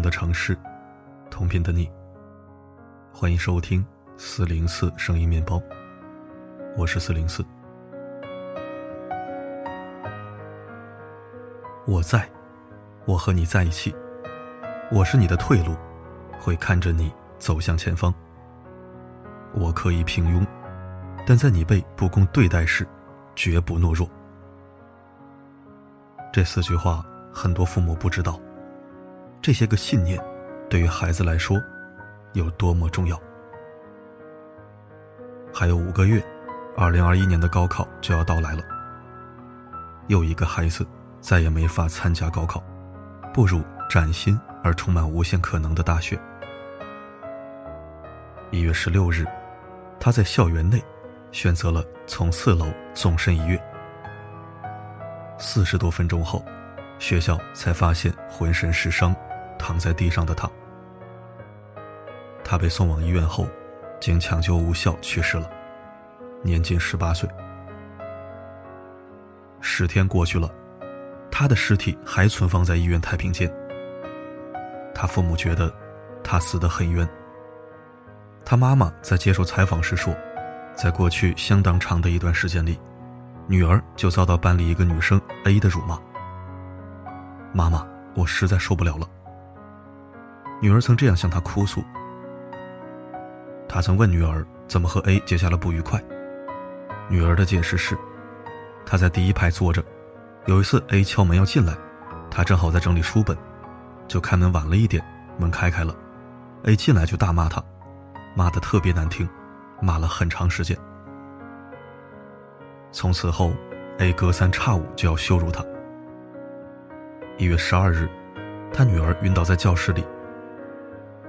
的城市，同频的你。欢迎收听四零四声音面包，我是四零四。我在，我和你在一起。我是你的退路，会看着你走向前方。我可以平庸，但在你被不公对待时，绝不懦弱。这四句话，很多父母不知道。这些个信念，对于孩子来说，有多么重要。还有五个月，二零二一年的高考就要到来了。又一个孩子再也没法参加高考，步入崭新而充满无限可能的大学。一月十六日，他在校园内选择了从四楼纵身一跃。四十多分钟后，学校才发现浑身是伤、躺在地上的他。他被送往医院后，经抢救无效去世了，年仅十八岁。十天过去了，他的尸体还存放在医院太平间。他父母觉得他死得很冤。他妈妈在接受采访时说，在过去相当长的一段时间里。女儿就遭到班里一个女生 A 的辱骂。妈妈，我实在受不了了。女儿曾这样向他哭诉。他曾问女儿怎么和 A 结下了不愉快。女儿的解释是，他在第一排坐着，有一次 A 敲门要进来，他正好在整理书本，就开门晚了一点，门开开了，A 进来就大骂他，骂的特别难听，骂了很长时间。从此后，A 隔三差五就要羞辱他。一月十二日，他女儿晕倒在教室里。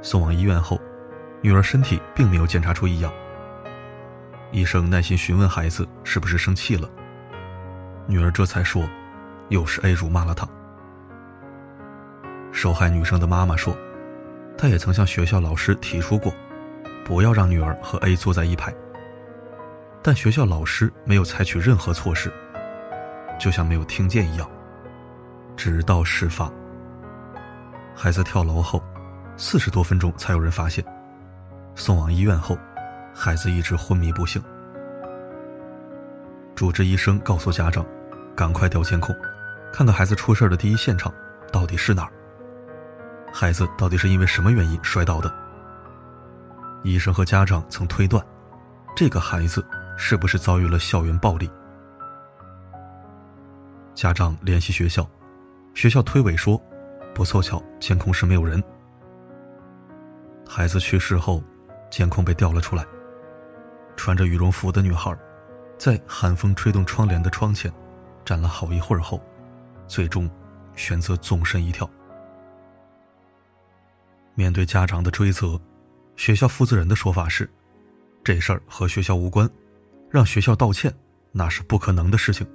送往医院后，女儿身体并没有检查出异样。医生耐心询问孩子是不是生气了，女儿这才说，又是 A 辱骂了她。受害女生的妈妈说，她也曾向学校老师提出过，不要让女儿和 A 坐在一排。但学校老师没有采取任何措施，就像没有听见一样。直到事发，孩子跳楼后，四十多分钟才有人发现。送往医院后，孩子一直昏迷不醒。主治医生告诉家长：“赶快调监控，看看孩子出事的第一现场到底是哪儿。孩子到底是因为什么原因摔倒的？”医生和家长曾推断，这个孩子。是不是遭遇了校园暴力？家长联系学校，学校推诿说，不凑巧监控室没有人。孩子去世后，监控被调了出来，穿着羽绒服的女孩，在寒风吹动窗帘的窗前，站了好一会儿后，最终选择纵身一跳。面对家长的追责，学校负责人的说法是，这事儿和学校无关。让学校道歉，那是不可能的事情。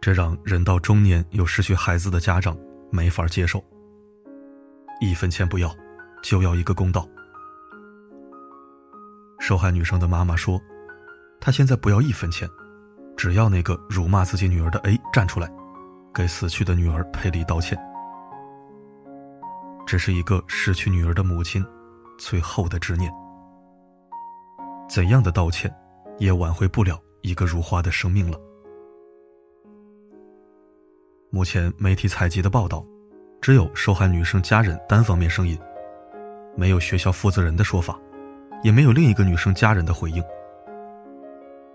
这让人到中年又失去孩子的家长没法接受。一分钱不要，就要一个公道。受害女生的妈妈说：“她现在不要一分钱，只要那个辱骂自己女儿的 A 站出来，给死去的女儿赔礼道歉。”这是一个失去女儿的母亲最后的执念。怎样的道歉？也挽回不了一个如花的生命了。目前媒体采集的报道，只有受害女生家人单方面声音，没有学校负责人的说法，也没有另一个女生家人的回应。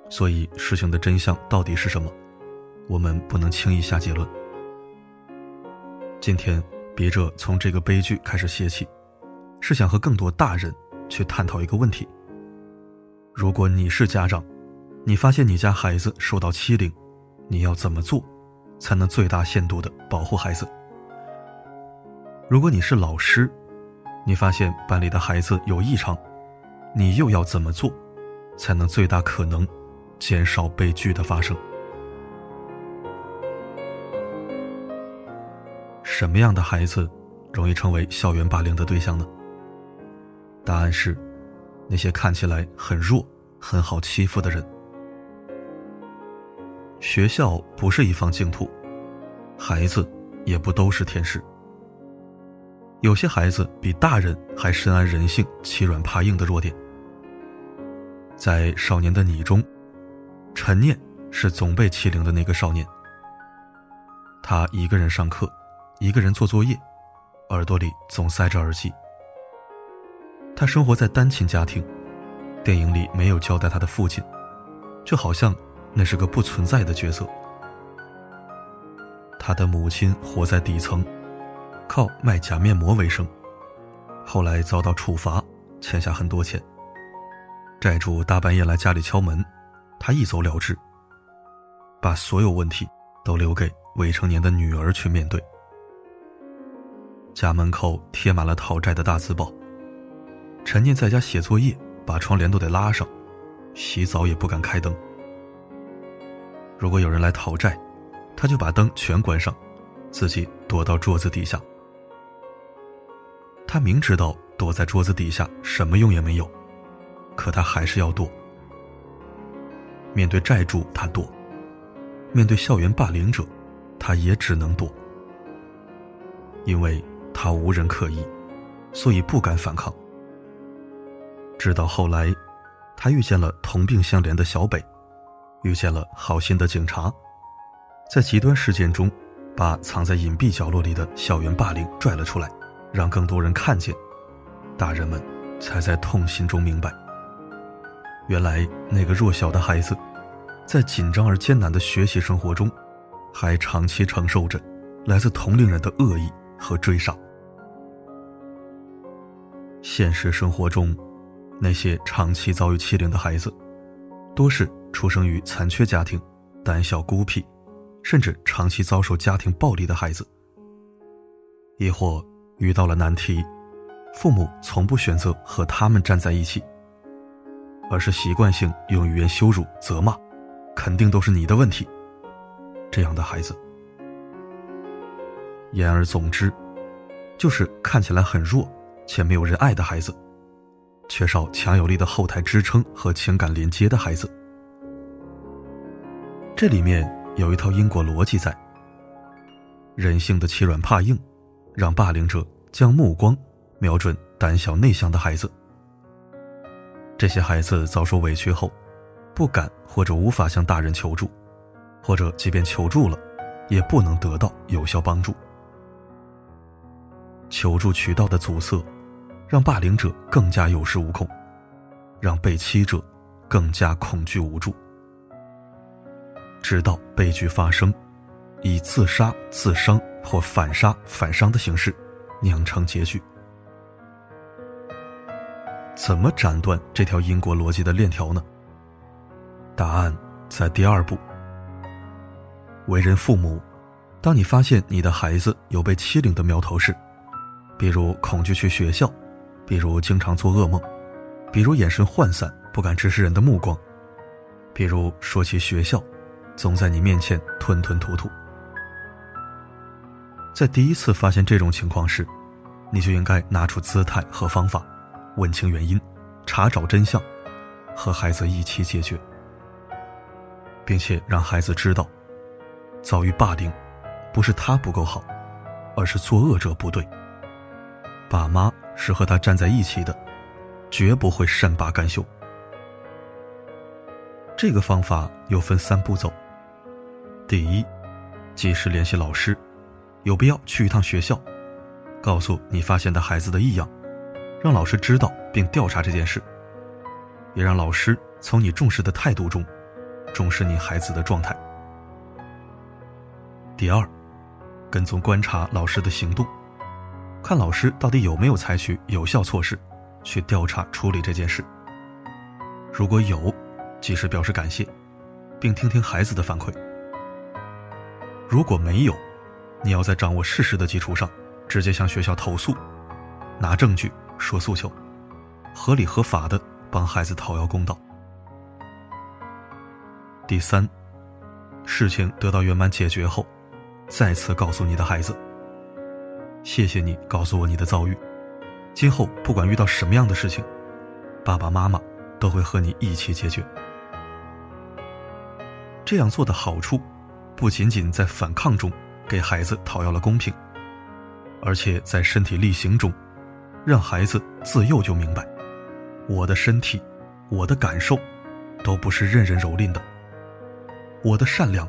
所以事情的真相到底是什么，我们不能轻易下结论。今天笔者从这个悲剧开始写起，是想和更多大人去探讨一个问题。如果你是家长，你发现你家孩子受到欺凌，你要怎么做，才能最大限度的保护孩子？如果你是老师，你发现班里的孩子有异常，你又要怎么做，才能最大可能减少悲剧的发生？什么样的孩子容易成为校园霸凌的对象呢？答案是。那些看起来很弱、很好欺负的人，学校不是一方净土，孩子也不都是天使。有些孩子比大人还深谙人性欺软怕硬的弱点。在《少年的你》中，陈念是总被欺凌的那个少年。他一个人上课，一个人做作业，耳朵里总塞着耳机。他生活在单亲家庭，电影里没有交代他的父亲，就好像那是个不存在的角色。他的母亲活在底层，靠卖假面膜为生，后来遭到处罚，欠下很多钱。债主大半夜来家里敲门，他一走了之，把所有问题都留给。未成年的女儿去面对，家门口贴满了讨债的大字报。陈念在家写作业，把窗帘都得拉上，洗澡也不敢开灯。如果有人来讨债，他就把灯全关上，自己躲到桌子底下。他明知道躲在桌子底下什么用也没有，可他还是要躲。面对债主，他躲；面对校园霸凌者。他也只能躲，因为他无人可依，所以不敢反抗。直到后来，他遇见了同病相怜的小北，遇见了好心的警察，在极端事件中，把藏在隐蔽角落里的校园霸凌拽了出来，让更多人看见。大人们才在痛心中明白，原来那个弱小的孩子，在紧张而艰难的学习生活中。还长期承受着来自同龄人的恶意和追杀。现实生活中，那些长期遭遇欺凌的孩子，多是出生于残缺家庭、胆小孤僻，甚至长期遭受家庭暴力的孩子。亦或遇到了难题，父母从不选择和他们站在一起，而是习惯性用语言羞辱、责骂，肯定都是你的问题。这样的孩子，言而总之，就是看起来很弱且没有人爱的孩子，缺少强有力的后台支撑和情感连接的孩子。这里面有一套因果逻辑在。人性的欺软怕硬，让霸凌者将目光瞄准胆小内向的孩子。这些孩子遭受委屈后，不敢或者无法向大人求助。或者，即便求助了，也不能得到有效帮助。求助渠道的阻塞，让霸凌者更加有恃无恐，让被欺者更加恐惧无助，直到悲剧发生，以自杀、自伤或反杀、反伤的形式酿成结局。怎么斩断这条因果逻辑的链条呢？答案在第二步。为人父母，当你发现你的孩子有被欺凌的苗头时，比如恐惧去学校，比如经常做噩梦，比如眼神涣散不敢直视人的目光，比如说起学校，总在你面前吞吞吐吐。在第一次发现这种情况时，你就应该拿出姿态和方法，问清原因，查找真相，和孩子一起解决，并且让孩子知道。遭遇霸凌，不是他不够好，而是作恶者不对。爸妈是和他站在一起的，绝不会善罢甘休。这个方法又分三步走：第一，及时联系老师，有必要去一趟学校，告诉你发现的孩子的异样，让老师知道并调查这件事，也让老师从你重视的态度中，重视你孩子的状态。第二，跟踪观察老师的行动，看老师到底有没有采取有效措施，去调查处理这件事。如果有，及时表示感谢，并听听孩子的反馈。如果没有，你要在掌握事实的基础上，直接向学校投诉，拿证据说诉求，合理合法的帮孩子讨要公道。第三，事情得到圆满解决后。再次告诉你的孩子：“谢谢你告诉我你的遭遇，今后不管遇到什么样的事情，爸爸妈妈都会和你一起解决。”这样做的好处，不仅仅在反抗中给孩子讨要了公平，而且在身体力行中，让孩子自幼就明白，我的身体，我的感受，都不是任人蹂躏的。我的善良，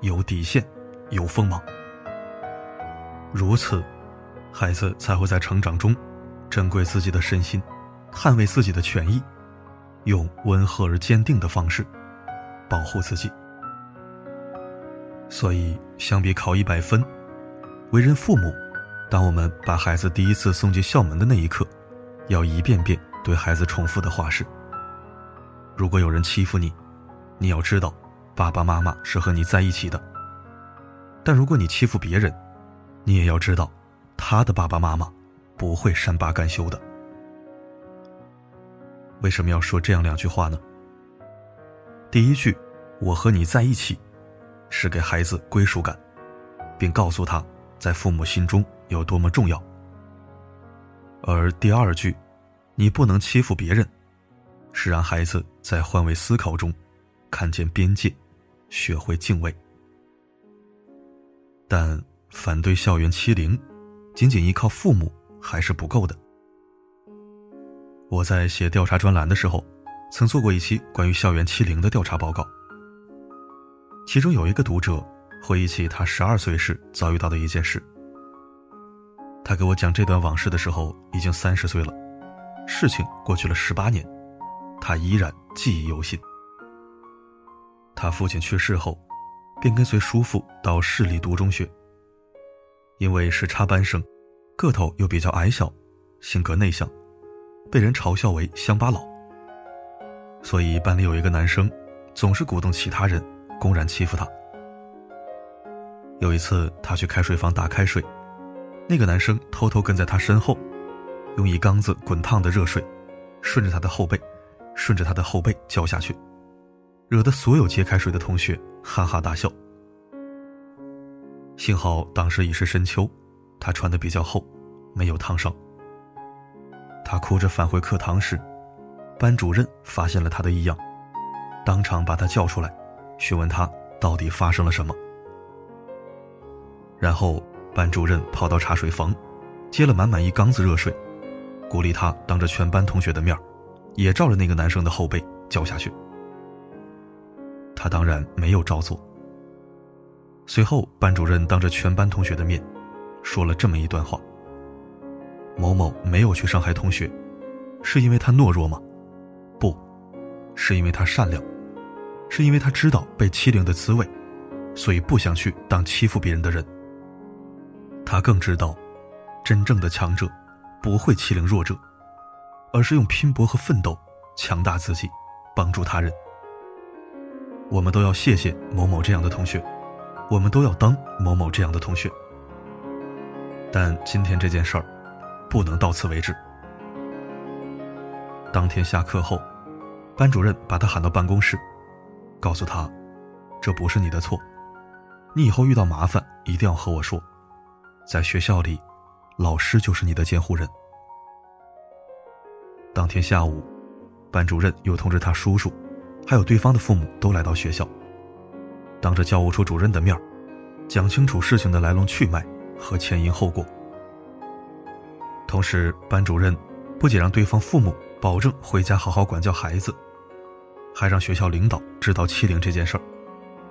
有底线，有锋芒。如此，孩子才会在成长中，珍贵自己的身心，捍卫自己的权益，用温和而坚定的方式，保护自己。所以，相比考一百分，为人父母，当我们把孩子第一次送进校门的那一刻，要一遍遍对孩子重复的话是：如果有人欺负你，你要知道，爸爸妈妈是和你在一起的。但如果你欺负别人，你也要知道，他的爸爸妈妈不会善罢甘休的。为什么要说这样两句话呢？第一句，我和你在一起。是给孩子归属感，并告诉他在父母心中有多么重要。而第二句，你不能欺负别人，是让孩子在换位思考中看见边界，学会敬畏。但反对校园欺凌，仅仅依靠父母还是不够的。我在写调查专栏的时候，曾做过一期关于校园欺凌的调查报告。其中有一个读者回忆起他十二岁时遭遇到的一件事。他给我讲这段往事的时候已经三十岁了，事情过去了十八年，他依然记忆犹新。他父亲去世后，便跟随叔父到市里读中学。因为是插班生，个头又比较矮小，性格内向，被人嘲笑为乡巴佬。所以班里有一个男生，总是鼓动其他人。公然欺负他。有一次，他去开水房打开水，那个男生偷偷跟在他身后，用一缸子滚烫的热水，顺着他的后背，顺着他的后背浇下去，惹得所有接开水的同学哈哈大笑。幸好当时已是深秋，他穿的比较厚，没有烫伤。他哭着返回课堂时，班主任发现了他的异样，当场把他叫出来。询问他到底发生了什么，然后班主任跑到茶水房，接了满满一缸子热水，鼓励他当着全班同学的面也照着那个男生的后背浇下去。他当然没有照做。随后，班主任当着全班同学的面，说了这么一段话：某某没有去伤害同学，是因为他懦弱吗？不，是因为他善良。是因为他知道被欺凌的滋味，所以不想去当欺负别人的人。他更知道，真正的强者不会欺凌弱者，而是用拼搏和奋斗强大自己，帮助他人。我们都要谢谢某某这样的同学，我们都要当某某这样的同学。但今天这件事儿，不能到此为止。当天下课后，班主任把他喊到办公室。告诉他，这不是你的错，你以后遇到麻烦一定要和我说。在学校里，老师就是你的监护人。当天下午，班主任又通知他叔叔，还有对方的父母都来到学校，当着教务处主任的面讲清楚事情的来龙去脉和前因后果。同时，班主任不仅让对方父母保证回家好好管教孩子。还让学校领导知道欺凌这件事儿，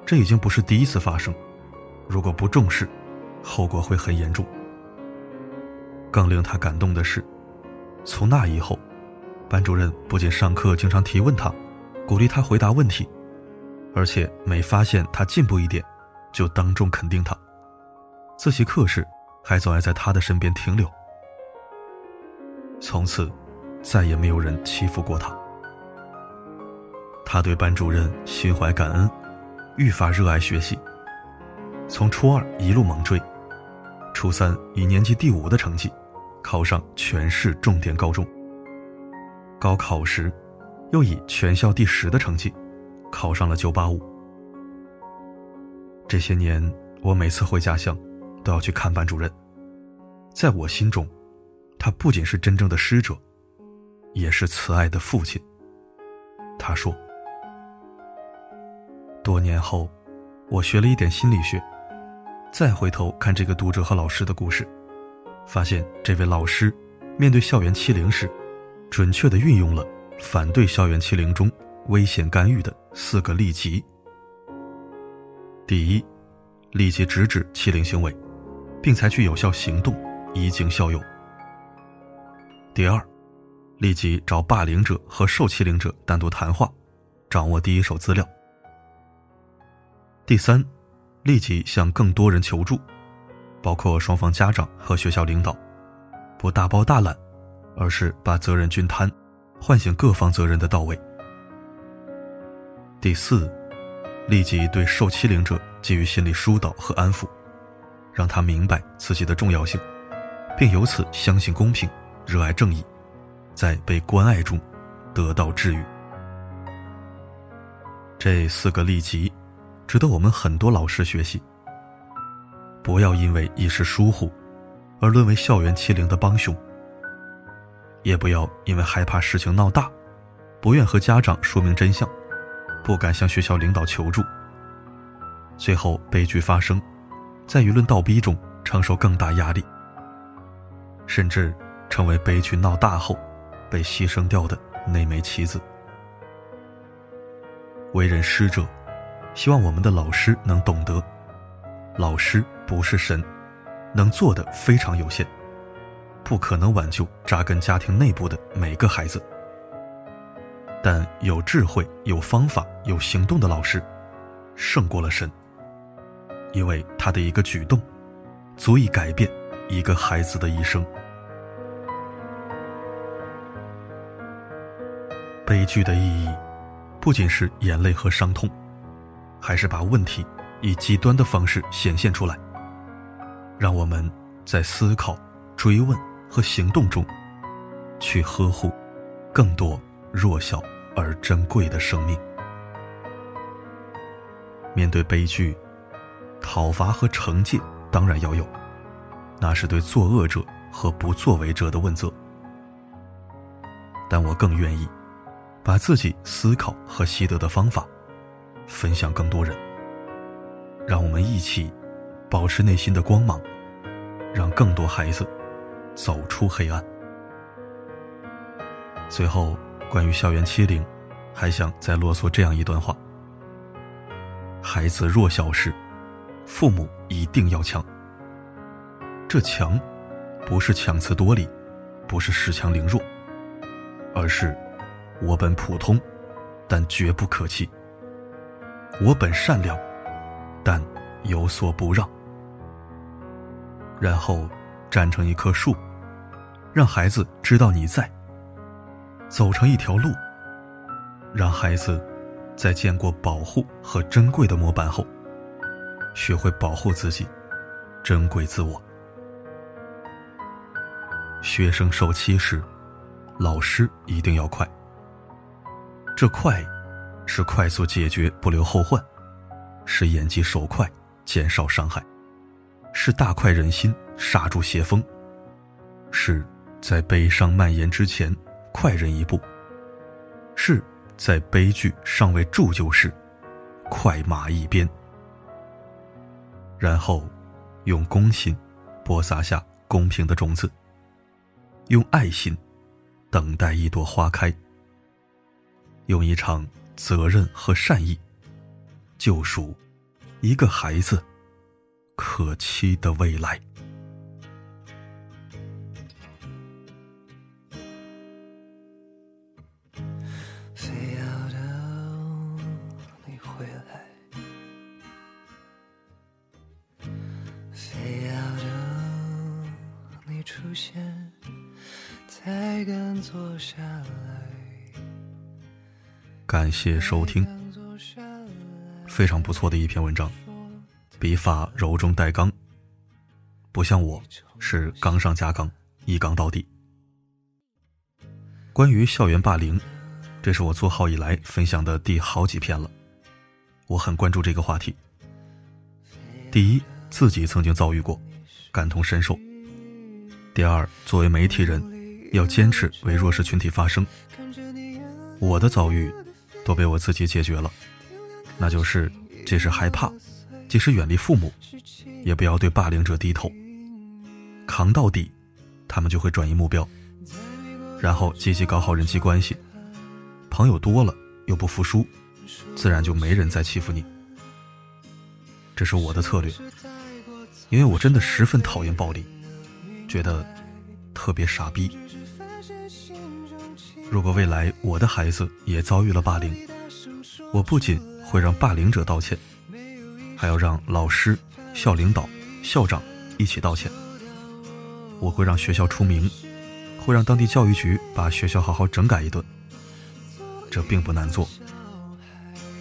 这已经不是第一次发生。如果不重视，后果会很严重。更令他感动的是，从那以后，班主任不仅上课经常提问他，鼓励他回答问题，而且每发现他进步一点，就当众肯定他。自习课时，还总爱在他的身边停留。从此，再也没有人欺负过他。他对班主任心怀感恩，愈发热爱学习。从初二一路猛追，初三以年级第五的成绩考上全市重点高中。高考时，又以全校第十的成绩考上了985。这些年，我每次回家乡都要去看班主任。在我心中，他不仅是真正的师者，也是慈爱的父亲。他说。多年后，我学了一点心理学，再回头看这个读者和老师的故事，发现这位老师面对校园欺凌时，准确地运用了反对校园欺凌中危险干预的四个利己。第一，立即制止欺凌行为，并采取有效行动以儆效尤。第二，立即找霸凌者和受欺凌者单独谈话，掌握第一手资料。第三，立即向更多人求助，包括双方家长和学校领导，不大包大揽，而是把责任均摊，唤醒各方责任的到位。第四，立即对受欺凌者给予心理疏导和安抚，让他明白自己的重要性，并由此相信公平。热爱正义，在被关爱中得到治愈。这四个利己，值得我们很多老师学习。不要因为一时疏忽，而沦为校园欺凌的帮凶；也不要因为害怕事情闹大，不愿和家长说明真相，不敢向学校领导求助，最后悲剧发生，在舆论倒逼中承受更大压力，甚至。成为悲剧闹大后被牺牲掉的那枚棋子。为人师者，希望我们的老师能懂得，老师不是神，能做的非常有限，不可能挽救扎根家庭内部的每个孩子。但有智慧、有方法、有行动的老师，胜过了神，因为他的一个举动，足以改变一个孩子的一生。悲剧的意义，不仅是眼泪和伤痛，还是把问题以极端的方式显现出来，让我们在思考、追问和行动中，去呵护更多弱小而珍贵的生命。面对悲剧，讨伐和惩戒当然要有，那是对作恶者和不作为者的问责。但我更愿意。把自己思考和习得的方法分享更多人，让我们一起保持内心的光芒，让更多孩子走出黑暗。最后，关于校园欺凌，还想再啰嗦这样一段话：孩子弱小时，父母一定要强。这强，不是强词夺理，不是恃强凌弱，而是。我本普通，但绝不可欺。我本善良，但有所不让。然后站成一棵树，让孩子知道你在；走成一条路，让孩子在见过保护和珍贵的模板后，学会保护自己，珍贵自我。学生受欺时，老师一定要快。这快，是快速解决不留后患，是眼疾手快减少伤害，是大快人心刹住邪风，是在悲伤蔓延之前快人一步，是在悲剧尚未铸就时快马一鞭，然后用公心播撒下公平的种子，用爱心等待一朵花开。用一场责任和善意，救赎一个孩子可期的未来。谢收听，非常不错的一篇文章，笔法柔中带刚，不像我是刚上加刚，一刚到底。关于校园霸凌，这是我做号以来分享的第好几篇了，我很关注这个话题。第一，自己曾经遭遇过，感同身受；第二，作为媒体人，要坚持为弱势群体发声。我的遭遇。都被我自己解决了，那就是即使害怕，即使远离父母，也不要对霸凌者低头，扛到底他们就会转移目标，然后积极搞好人际关系。朋友多了又不服输，自然就没人再欺负你。这是我的策略，因为我真的十分讨厌暴力，觉得特别傻逼。如果未来我的孩子也遭遇了霸凌，我不仅会让霸凌者道歉，还要让老师、校领导、校长一起道歉。我会让学校出名，会让当地教育局把学校好好整改一顿。这并不难做。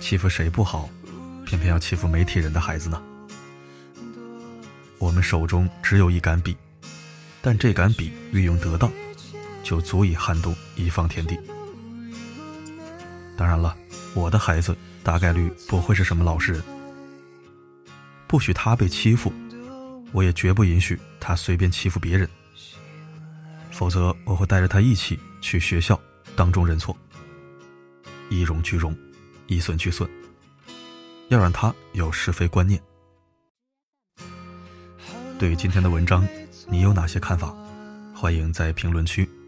欺负谁不好，偏偏要欺负媒体人的孩子呢？我们手中只有一杆笔，但这杆笔运用得当，就足以撼动一方天地。当然了，我的孩子大概率不会是什么老实人，不许他被欺负。我也绝不允许他随便欺负别人，否则我会带着他一起去学校当众认错，一荣俱荣，一损俱损，要让他有是非观念。对于今天的文章，你有哪些看法？欢迎在评论区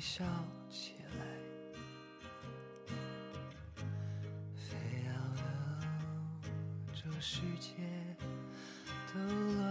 笑起来，非要等这世界都乱。